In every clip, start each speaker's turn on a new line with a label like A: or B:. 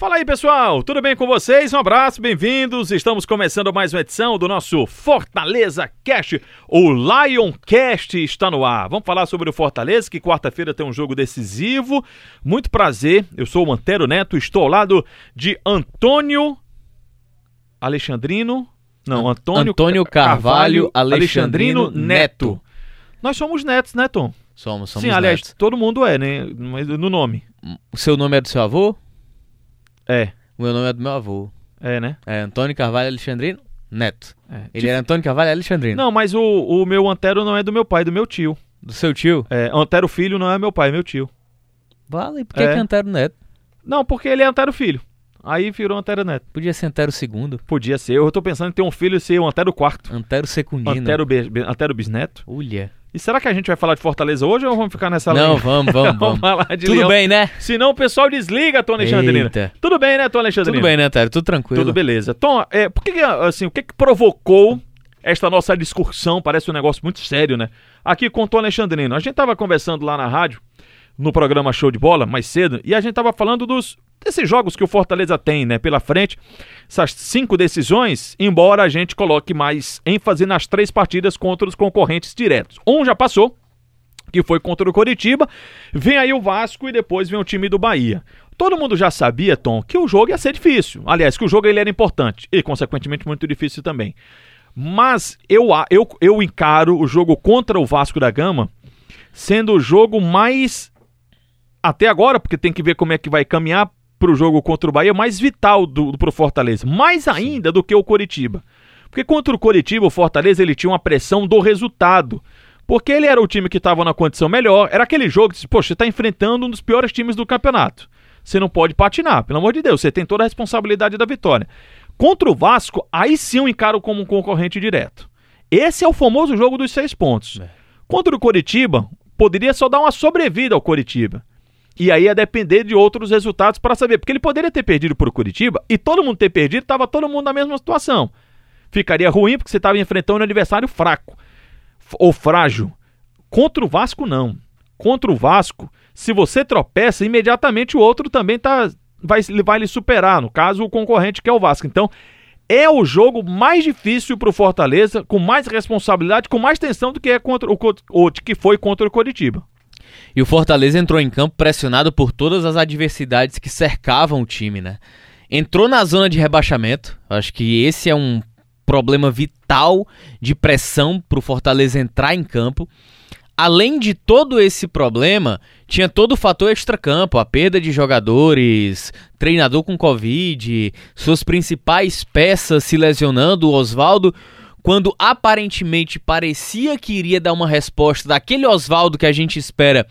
A: Fala aí, pessoal, tudo bem com vocês? Um abraço, bem-vindos. Estamos começando mais uma edição do nosso Fortaleza Cast. O Lion Cast está no ar. Vamos falar sobre o Fortaleza, que quarta-feira tem um jogo decisivo. Muito prazer, eu sou o Antero Neto, estou ao lado de Antônio Alexandrino. Não, Antônio,
B: Antônio Carvalho Alexandrino Neto.
A: Nós somos netos, né, Tom?
B: Somos, somos
A: Sim, aliás,
B: netos.
A: todo mundo é, né? Mas No nome.
B: O seu nome é do seu avô?
A: É,
B: O meu nome é do meu avô.
A: é, né?
B: É Antônio Carvalho Alexandrino Neto.
A: É.
B: Ele era Antônio Carvalho Alexandrino.
A: Não, mas o, o meu Antero não é do meu pai, é do meu tio.
B: Do seu tio?
A: É, Antero Filho não é meu pai, é meu tio.
B: Vale, por que
A: É.
B: que Antero Neto?
A: Não, porque ele é Antero Filho. Aí virou Antero Neto.
B: Podia ser Antero segundo.
A: Podia ser. Eu tô pensando em ter um filho e ser o Antero Quarto.
B: Antero Secundino.
A: Antero, Be- Antero Bisneto.
B: Olha.
A: E será que a gente vai falar de Fortaleza hoje ou vamos ficar nessa
B: Não,
A: linha?
B: vamos, vamos, vamos.
A: falar de
B: Tudo
A: Leão.
B: bem, né?
A: Senão o pessoal desliga, Tom Alexandrino.
B: Eita.
A: Tudo bem, né, Tom Alexandrino?
B: Tudo bem, né, Antero? Tudo tranquilo.
A: Tudo beleza. Tom, é, por que, assim, o que, que provocou esta nossa discussão? Parece um negócio muito sério, né? Aqui com o Tom Alexandrino. A gente tava conversando lá na rádio, no programa Show de Bola, mais cedo, e a gente tava falando dos desses jogos que o Fortaleza tem, né, pela frente. Essas cinco decisões, embora a gente coloque mais ênfase nas três partidas contra os concorrentes diretos. Um já passou, que foi contra o Coritiba. Vem aí o Vasco e depois vem o time do Bahia. Todo mundo já sabia, Tom, que o jogo ia ser difícil. Aliás, que o jogo ele era importante e, consequentemente, muito difícil também. Mas eu, eu, eu encaro o jogo contra o Vasco da Gama sendo o jogo mais, até agora, porque tem que ver como é que vai caminhar para o jogo contra o Bahia, mais vital do, do pro Fortaleza. Mais ainda do que o Coritiba. Porque contra o Coritiba, o Fortaleza ele tinha uma pressão do resultado. Porque ele era o time que estava na condição melhor. Era aquele jogo que, poxa, você está enfrentando um dos piores times do campeonato. Você não pode patinar, pelo amor de Deus. Você tem toda a responsabilidade da vitória. Contra o Vasco, aí sim eu encaro como um concorrente direto. Esse é o famoso jogo dos seis pontos. Contra o Coritiba, poderia só dar uma sobrevida ao Coritiba. E aí ia depender de outros resultados para saber. Porque ele poderia ter perdido para o Curitiba e todo mundo ter perdido, estava todo mundo na mesma situação. Ficaria ruim porque você estava enfrentando um adversário fraco ou frágil. Contra o Vasco, não. Contra o Vasco, se você tropeça, imediatamente o outro também tá, vai, vai lhe superar. No caso, o concorrente que é o Vasco. Então, é o jogo mais difícil para o Fortaleza, com mais responsabilidade, com mais tensão do que é contra o, que foi contra o Coritiba.
B: E o Fortaleza entrou em campo pressionado por todas as adversidades que cercavam o time, né? Entrou na zona de rebaixamento. Acho que esse é um problema vital de pressão para o Fortaleza entrar em campo. Além de todo esse problema, tinha todo o fator extracampo, a perda de jogadores, treinador com Covid, suas principais peças se lesionando, o Oswaldo, quando aparentemente parecia que iria dar uma resposta daquele Oswaldo que a gente espera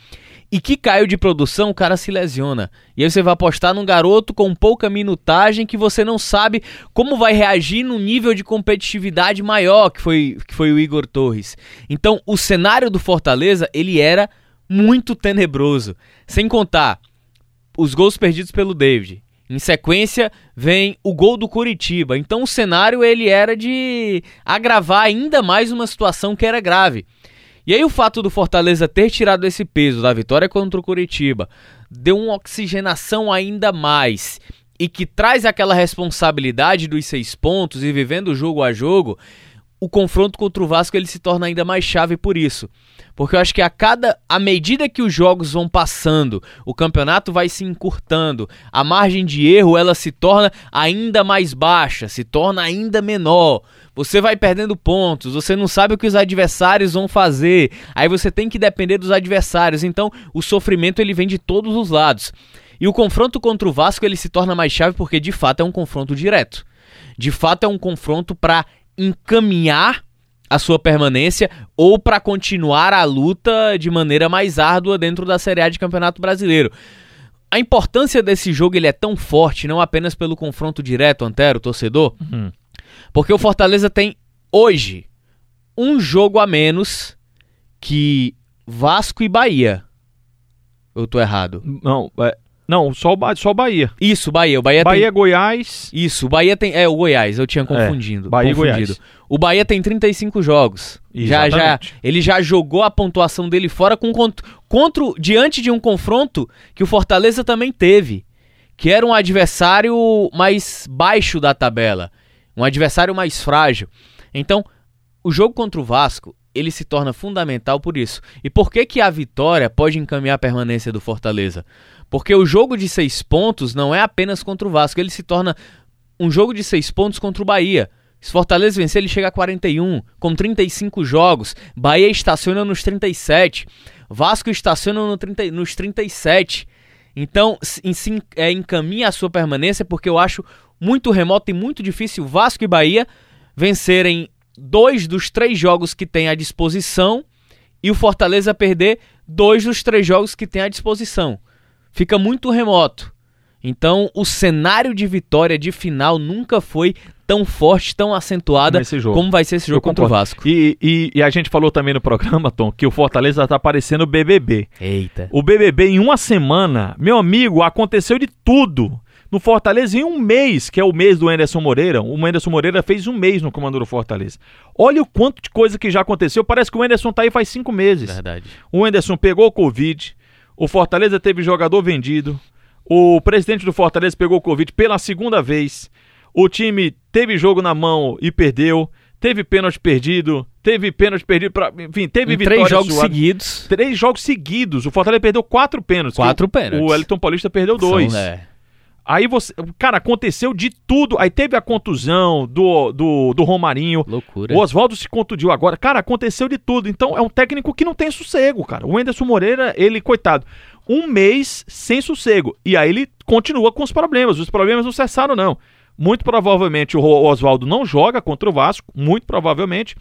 B: e que caiu de produção, o cara se lesiona. E aí você vai apostar num garoto com pouca minutagem que você não sabe como vai reagir num nível de competitividade maior, que foi, que foi o Igor Torres. Então, o cenário do Fortaleza, ele era muito tenebroso. Sem contar os gols perdidos pelo David. Em sequência, vem o gol do Curitiba. Então o cenário ele era de agravar ainda mais uma situação que era grave. E aí o fato do Fortaleza ter tirado esse peso da vitória contra o Curitiba deu uma oxigenação ainda mais e que traz aquela responsabilidade dos seis pontos e vivendo jogo a jogo, o confronto contra o Vasco ele se torna ainda mais chave por isso. Porque eu acho que a cada à medida que os jogos vão passando, o campeonato vai se encurtando, a margem de erro ela se torna ainda mais baixa, se torna ainda menor. Você vai perdendo pontos, você não sabe o que os adversários vão fazer. Aí você tem que depender dos adversários. Então, o sofrimento ele vem de todos os lados. E o confronto contra o Vasco ele se torna mais chave porque de fato é um confronto direto. De fato é um confronto para encaminhar a sua permanência ou para continuar a luta de maneira mais árdua dentro da Série A de Campeonato Brasileiro. A importância desse jogo ele é tão forte, não apenas pelo confronto direto, Antero, torcedor,
A: Uhum.
B: porque o Fortaleza tem hoje um jogo a menos que Vasco e Bahia. Eu tô errado.
A: Não, é, Não, só o, Ba- só o Bahia.
B: Isso, Bahia. O Bahia,
A: Bahia,
B: tem...
A: Goiás.
B: Isso, o Bahia tem... É, o Goiás, eu tinha confundido.
A: Bahia e
B: confundido.
A: Goiás.
B: O Bahia tem 35 jogos. Já, já,
A: Exatamente.
B: ele já jogou a pontuação dele fora com cont- contra, diante de um confronto que o Fortaleza também teve, que era um adversário mais baixo da tabela, um adversário mais frágil. Então, o jogo contra o Vasco, ele se torna fundamental por isso. E por que que a vitória pode encaminhar a permanência do Fortaleza? Porque o jogo de seis pontos não é apenas contra o Vasco, ele se torna um jogo de seis pontos contra o Bahia. Se Fortaleza vencer, ele chega a 41, com 35 jogos. Bahia estaciona nos 37. Vasco estaciona no 30 nos 37. Então, se, é, encaminha a sua permanência, porque eu acho muito remoto e muito difícil Vasco e Bahia vencerem dois dos três jogos que tem à disposição e o Fortaleza perder dois dos três jogos que tem à disposição. Fica muito remoto. Então, o cenário de vitória de final nunca foi tão forte, tão acentuada como vai ser esse jogo
A: Eu
B: contra o. Vasco.
A: E, e- e a gente falou também no programa, Tom, que o Fortaleza tá parecendo o BBB.
B: Eita.
A: O BBB em uma semana, meu amigo, aconteceu de tudo. No Fortaleza em um mês, que é o mês do Anderson Moreira. O Anderson Moreira fez um mês no comando do Fortaleza. Olha o quanto de coisa que já aconteceu. Parece que o Anderson tá aí faz cinco meses.
B: Verdade.
A: O Anderson pegou o Covid. O Fortaleza teve jogador vendido. O presidente do Fortaleza pegou o Covid pela segunda vez. O time teve jogo na mão e perdeu. Teve pênalti perdido. Teve pênalti perdido. Pra, enfim, teve
B: Em
A: vitória
B: três jogos
A: suada.
B: seguidos.
A: Três jogos seguidos. O Fortaleza perdeu quatro pênaltis.
B: Quatro pênaltis.
A: O Wellington Paulista perdeu dois.
B: São, é.
A: Aí você. Cara, aconteceu de tudo. Aí teve a contusão do, do, do Romarinho.
B: Loucura.
A: O Oswaldo se contundiu agora. Cara, aconteceu de tudo. Então é um técnico que não tem sossego, cara. O Anderson Moreira, ele, coitado, um mês sem sossego. E aí ele continua com os problemas. Os problemas não cessaram, não. Muito provavelmente o Oswaldo não joga contra o Vasco, muito provavelmente.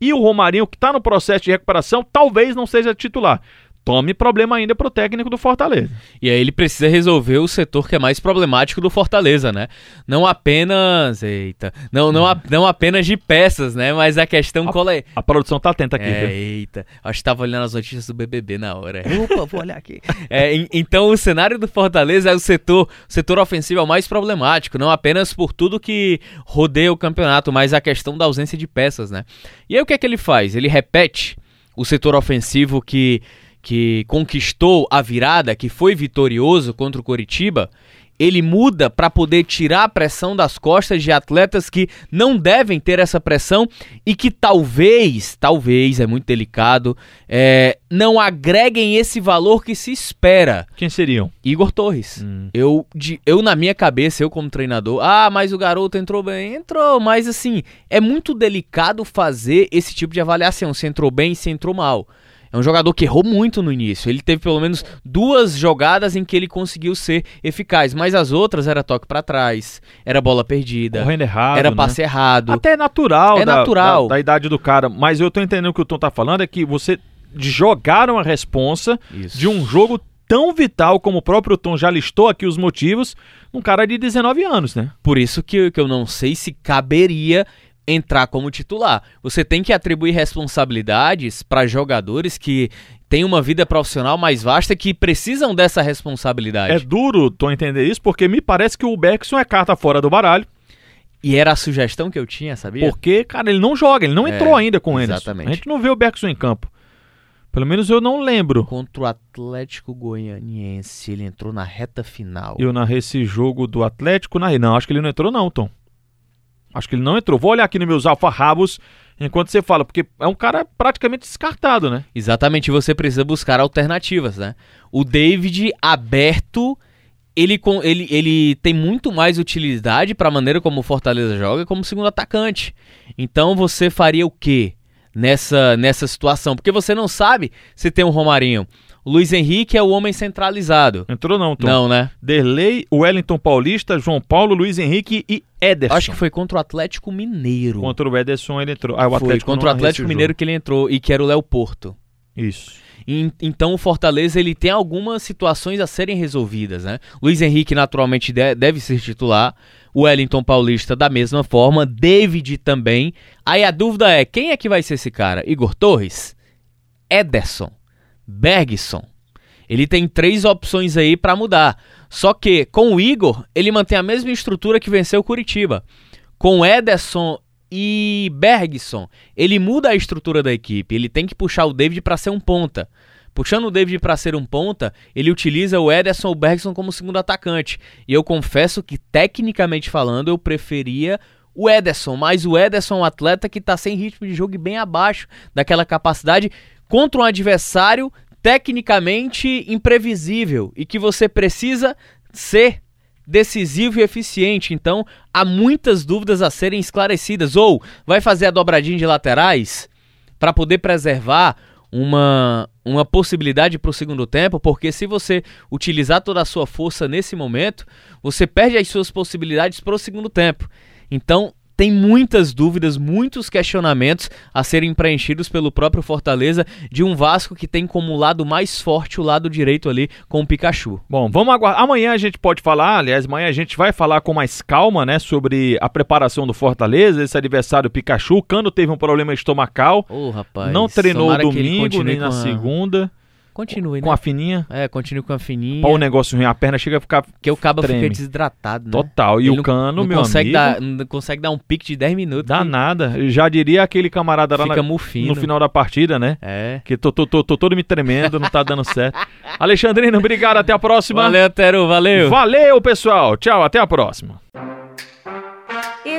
A: E o Romarinho, que está no processo de recuperação, talvez não seja titular. Tome problema ainda pro técnico do Fortaleza.
B: E aí ele precisa resolver o setor que é mais problemático do Fortaleza, né? Não apenas. Eita. Não, não, a- não apenas de peças, né? Mas a questão
A: A-
B: qual é.
A: A produção tá atenta aqui.
B: É,
A: viu?
B: eita. Acho que tava olhando as notícias do BBB na hora. Opa, vou olhar aqui. É, en- então o cenário do Fortaleza é o setor, o setor ofensivo é o mais problemático, não apenas por tudo que rodeia o campeonato, mas a questão da ausência de peças, né? E aí o que é que ele faz? Ele repete o setor ofensivo que, que conquistou a virada, que foi vitorioso contra o Coritiba, ele muda para poder tirar a pressão das costas de atletas que não devem ter essa pressão e que talvez, talvez, é muito delicado, é, não agreguem esse valor que se espera.
A: Quem seriam?
B: Igor Torres.
A: Hum.
B: Eu, de- eu, na minha cabeça, eu como treinador, ah, mas o garoto entrou bem. Entrou, mas assim, é muito delicado fazer esse tipo de avaliação, se entrou bem, se entrou mal. É um jogador que errou muito no início. Ele teve pelo menos duas jogadas em que ele conseguiu ser eficaz, mas as outras era toque pra trás, era bola perdida,
A: Correndo errado.
B: era
A: né?
B: passe errado.
A: Até é natural,
B: É
A: da,
B: natural.
A: Da, da idade do cara. Mas eu tô entendendo o que o Tom tá falando é que você jogaram a responsa
B: Isso.
A: de um jogo tão vital como o próprio Tom já listou aqui os motivos, um cara de 19 anos, né?
B: Por isso que, que eu não sei se caberia entrar como titular. Você tem que atribuir responsabilidades para jogadores que têm uma vida profissional mais vasta que precisam dessa
A: É
B: responsabilidade.
A: duro Tom entender isso, porque me parece que o Bergson é carta fora do baralho,
B: E era a sugestão que eu tinha, sabia?
A: porque, cara, ele não joga, ele não
B: É,
A: entrou ainda com Anderson.
B: exatamente.
A: A gente não vê o Bergson em campo. Pelo menos eu não lembro.
B: Contra o Atlético Goianiense, ele entrou na reta final.
A: Eu narrei esse jogo do Atlético, narrei. Não, acho que ele não entrou não, Tom. Acho que ele não entrou. Vou olhar aqui nos meus alfarrabos enquanto você fala, porque é um cara praticamente descartado, né?
B: Exatamente, você precisa buscar alternativas, né? O David aberto, ele, ele, ele tem muito mais utilidade para a maneira como o Fortaleza joga como segundo atacante. Então você faria o quê nessa, nessa situação? Porque você não sabe se tem um Romarinho. O Luiz Henrique é o homem centralizado.
A: Entrou não, Tom.
B: Não, né?
A: Derlei, Wellington Paulista, João Paulo, Luiz Henrique e Ederson.
B: Acho que foi contra o Atlético Mineiro.
A: Contra o Ederson ele entrou. Ah, o
B: foi
A: Atlético
B: contra o Atlético Mineiro que ele entrou e que era o Léo Porto.
A: Isso.
B: En- Então o Fortaleza ele tem algumas situações a serem resolvidas, né? Luiz Henrique naturalmente de- deve ser titular, o Wellington Paulista da mesma forma, David também. Aí a dúvida é quem é que vai ser esse cara? Igor Torres, Ederson, Bergson. Ele tem três opções aí pra mudar. Só que com o Igor, ele mantém a mesma estrutura que venceu o Curitiba. Com Ederson e Bergson, ele muda a estrutura da equipe. Ele tem que puxar o David para ser um ponta. Puxando o David para ser um ponta, ele utiliza o Ederson ou Bergson como segundo atacante. E eu confesso que, tecnicamente falando, eu preferia o Ederson, mas o Ederson é um atleta que está sem ritmo de jogo e bem abaixo daquela capacidade contra um adversário tecnicamente imprevisível e que você precisa ser decisivo e eficiente. Então, há muitas dúvidas a serem esclarecidas. Ou vai fazer a dobradinha de laterais para poder preservar uma, uma possibilidade para o segundo tempo, porque se você utilizar toda a sua força nesse momento, você perde as suas possibilidades para o segundo tempo. Então, tem muitas dúvidas, muitos questionamentos a serem preenchidos pelo próprio Fortaleza de um Vasco que tem como lado mais forte o lado direito ali com o Pikachu.
A: Bom, vamos aguardar. Amanhã a gente pode falar, aliás, amanhã a gente vai falar com mais calma, né, sobre a preparação do Fortaleza, esse adversário Pikachu. O Cano teve um problema estomacal.
B: Ô, oh, rapaz.
A: Não treinou domingo nem na a... segunda.
B: Continue,
A: com
B: né?
A: a fininha.
B: É, continue com a fininha.
A: Para o negócio ruim, a perna chega a ficar.
B: Porque o cabo treme. fica desidratado, né?
A: Total. E Ele o cano, não, meu
B: consegue
A: amigo.
B: Dar, não consegue dar um pique de 10 minutos.
A: Dá que... nada. Já diria aquele camarada lá
B: fica
A: na, no final da partida, né?
B: É.
A: Que tô, tô, tô, tô todo me tremendo, não tá dando certo. Alexandrino, obrigado. Até a próxima.
B: Valeu, Teru. Valeu.
A: Valeu, pessoal. Tchau, até a próxima.